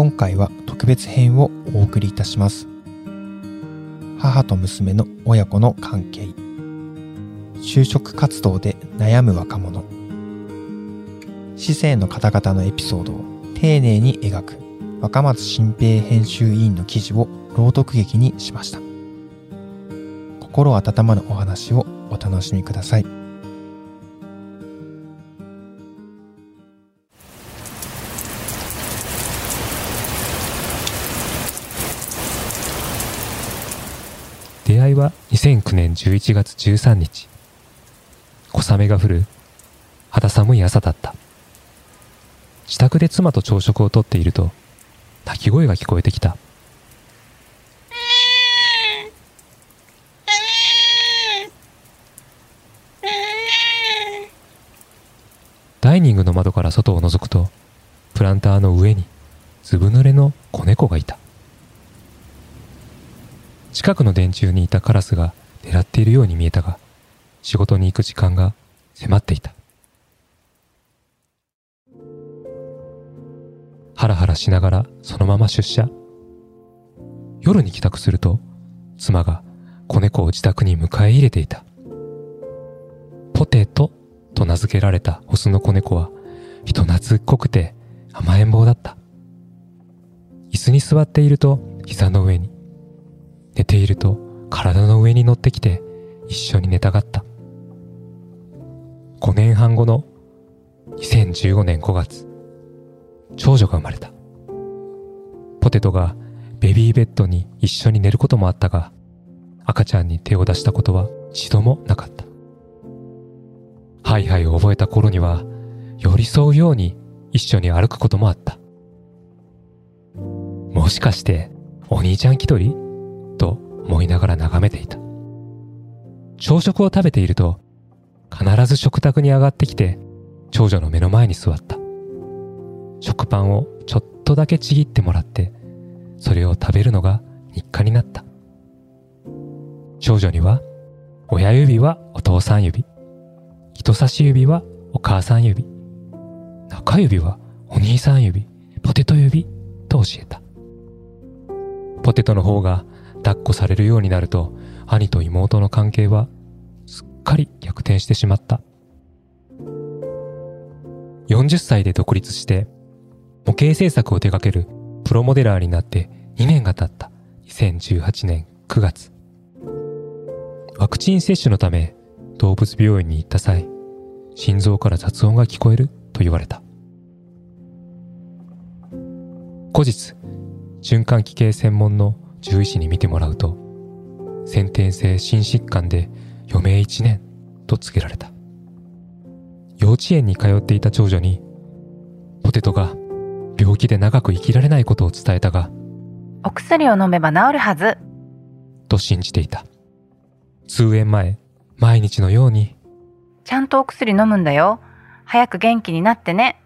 今回は特別編をお送りいたします。母と娘の親子の関係。就職活動で悩む若者。市政の方々のエピソードを丁寧に描く若松新平編集委員の記事を朗読劇にしました。心温まるお話をお楽しみください。出会いは2009年11月13日。小雨が降る肌寒い朝だった。自宅で妻と朝食をとっていると鳴き声が聞こえてきた。イニングの窓から外を覗くとプランターの上にずぶ濡れの子猫がいた。近くの電柱にいたカラスが狙っているように見えたが仕事に行く時間が迫っていた。ハラハラしながらそのまま出社。夜に帰宅すると妻が子猫を自宅に迎え入れていた。ポテトと名付けられたオスの子猫は人懐っこくて甘えん坊だった。椅子に座っていると膝の上に。寝ていると体の上に乗ってきて一緒に寝たがった。5年半後の2015年5月長女が生まれた。ポテトがベビーベッドに一緒に寝ることもあったが赤ちゃんに手を出したことは一度もなかった。ハイハイを覚えた頃には寄り添うように一緒に歩くこともあった。もしかしてお兄ちゃん気取り？と思いながら眺めていた。朝食を食べていると必ず食卓に上がってきて長女の目の前に座った。食パンをちょっとだけちぎってもらってそれを食べるのが日課になった。長女には親指はお父さん指。人差し指はお母さん指。中指はお兄さん指。ポテト指と教えた。ポテトの方が抱っこされるようになると兄と妹の関係はすっかり逆転してしまった。40歳で独立して模型制作を手掛けるプロモデラーになって2年が経った。2018年9月。ワクチン接種のため動物病院に行った際心臓から雑音が聞こえると言われた。後日循環器系専門の獣医師に見てもらうと先天性心疾患で余命1年と告げられた。幼稚園に通っていた長女にポテトが病気で長く生きられないことを伝えたがお薬を飲めば治るはず。と信じていた。通園前毎日のようにちゃんとお薬飲むんだよ。早く元気になってね。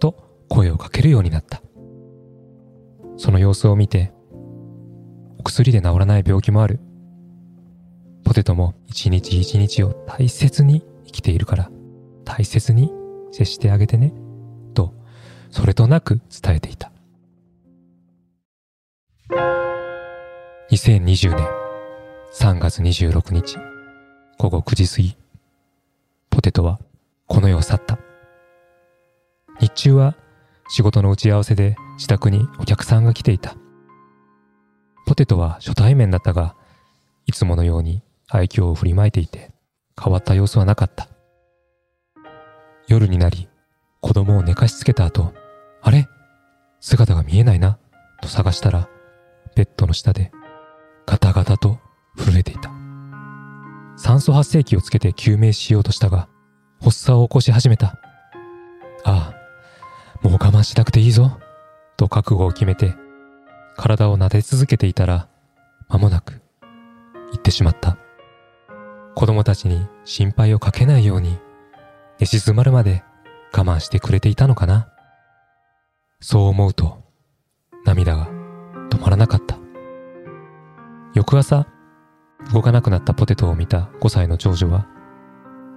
と声をかけるようになった。その様子を見てお薬で治らない病気もある。ポテトも一日一日を大切に生きているから大切に接してあげてね。とそれとなく伝えていた。2020年3月26日午後9時過ぎ。ポテトはこの世を去った。日中は仕事の打ち合わせで自宅にお客さんが来ていた。ポテトは初対面だったがいつものように愛嬌を振りまいていて変わった様子はなかった。夜になり子供を寝かしつけた後あれ？姿が見えないなと探したらベッドの下でガタガタと震えていた。酸素発生器をつけて救命しようとしたが発作を起こし始めた。ああもう我慢しなくていいぞと覚悟を決めて体を撫で続けていたら間もなく行ってしまった。子供たちに心配をかけないように寝静まるまで我慢してくれていたのかな。そう思うと涙が止まらなかった。翌朝動かなくなったポテトを見た5歳の長女は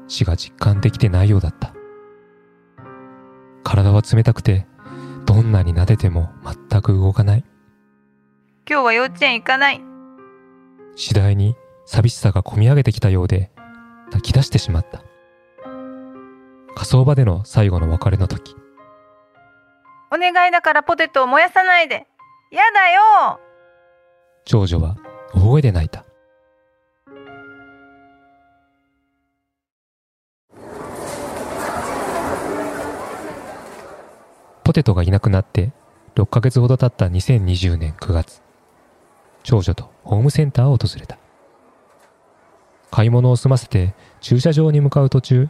死が実感できてないようだった。体は冷たくてどんなに撫でても全く動かない。今日は幼稚園行かない。次第に寂しさがこみ上げてきたようで泣き出してしまった。火葬場での最後の別れの時、お願いだからポテトを燃やさないで。やだよ長女は大声で泣いた。テトがいなくなって6ヶ月ほど経った2020年9月、長女とホームセンターを訪れた。買い物を済ませて駐車場に向かう途中、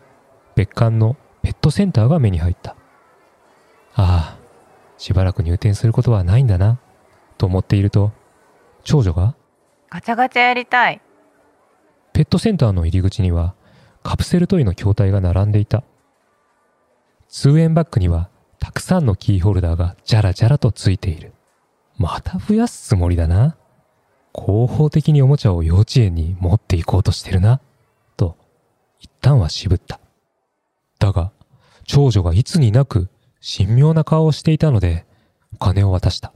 別館のペットセンターが目に入った。ああ、しばらく入店することはないんだな、と思っていると、長女がガチャガチャやりたい。ペットセンターの入り口にはカプセルトイの筐体が並んでいた。通園バッグにはたくさんのキーホルダーがじゃらじゃらとついている。また増やすつもりだな。広報的におもちゃを幼稚園に持っていこうとしてるな。と、一旦は渋った。だが、長女がいつになく神妙な顔をしていたので、お金を渡した。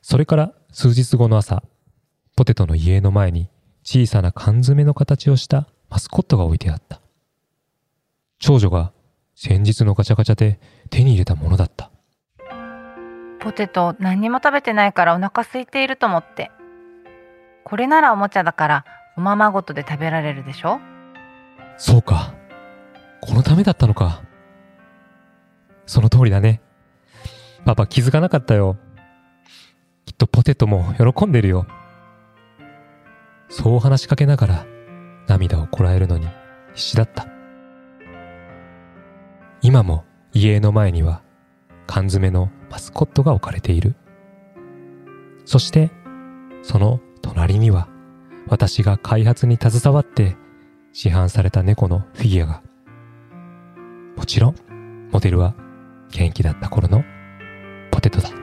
それから数日後の朝、ポテトの家の前に小さな缶詰の形をしたマスコットが置いてあった。長女が先日のガチャガチャで手に入れたものだった。ポテト何にも食べてないからお腹空いていると思って。これならおもちゃだからおままごとで食べられるでしょ？そうか。このためだったのか。その通りだね。パパ気づかなかったよ。きっとポテトも喜んでるよ。そう話しかけながら涙をこらえるのに必死だった。今も家の前には缶詰のマスコットが置かれている。そしてその隣には私が開発に携わって市販された猫のフィギュアが。もちろんモデルは元気だった頃のポテトだ。